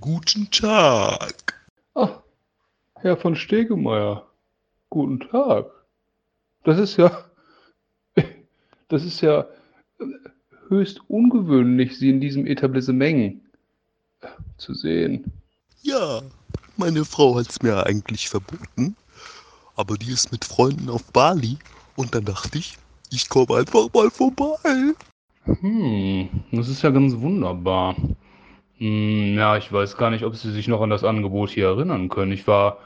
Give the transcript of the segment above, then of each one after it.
Guten Tag. Ach, Herr von Stegemeyer. Guten Tag. Das ist ja, das ist ja höchst ungewöhnlich, Sie in diesem Etablissement zu sehen. Ja, meine Frau hat's mir eigentlich verboten, aber die ist mit Freunden auf Bali und dann dachte ich, ich komme einfach mal vorbei. Hm, das ist ja ganz wunderbar. Hm, ja, ich weiß gar nicht, ob Sie sich noch an das Angebot hier erinnern können. Ich war,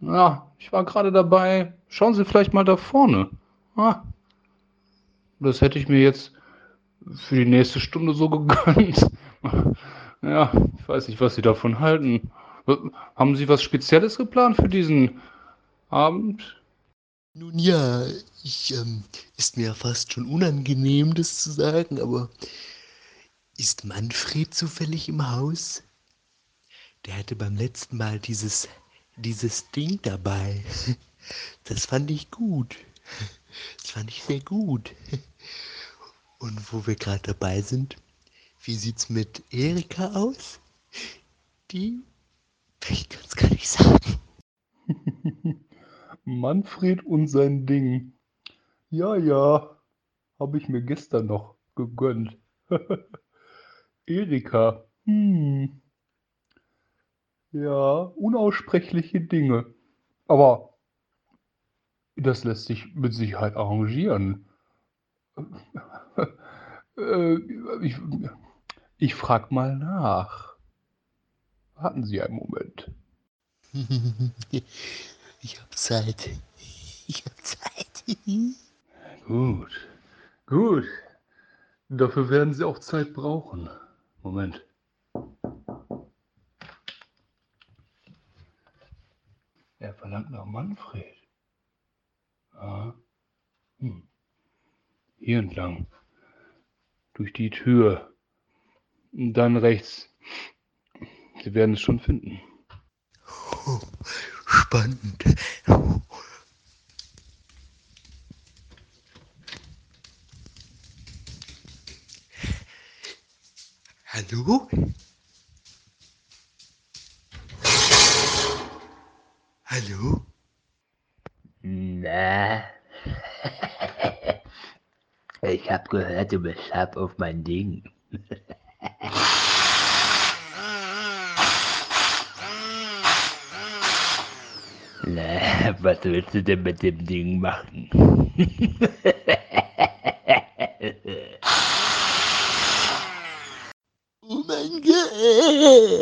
ja, ich war gerade dabei. Schauen Sie vielleicht mal da vorne. Ah, das hätte ich mir jetzt für die nächste Stunde so gegönnt. Ja, ich weiß nicht, was Sie davon halten. Haben Sie was Spezielles geplant für diesen Abend? Nun ja, ich, ähm, ist mir fast schon unangenehm, das zu sagen, aber ist Manfred zufällig im Haus? Der hatte beim letzten Mal dieses, dieses Ding dabei. Das fand ich gut. Das fand ich sehr gut. Und wo wir gerade dabei sind, wie sieht's mit Erika aus? Die, ich kann's gar nicht sagen. Manfred und sein Ding. Ja, ja, habe ich mir gestern noch gegönnt. Erika. Hm. Ja, unaussprechliche Dinge. Aber das lässt sich mit Sicherheit arrangieren. Äh, ich ich frage mal nach. Warten Sie einen Moment. Ich hab Zeit. Ich hab Zeit. Gut, gut. Dafür werden Sie auch Zeit brauchen. Moment. Er verlangt nach Manfred. Ah. Hm. Hier entlang. Durch die Tür. Und dann rechts. Sie werden es schon finden. Oh, spannend. Hallo? Hallo? Na, ich hab gehört, du bist scharf auf mein Ding. Na, was willst du denn mit dem Ding machen? Oh mein Gott.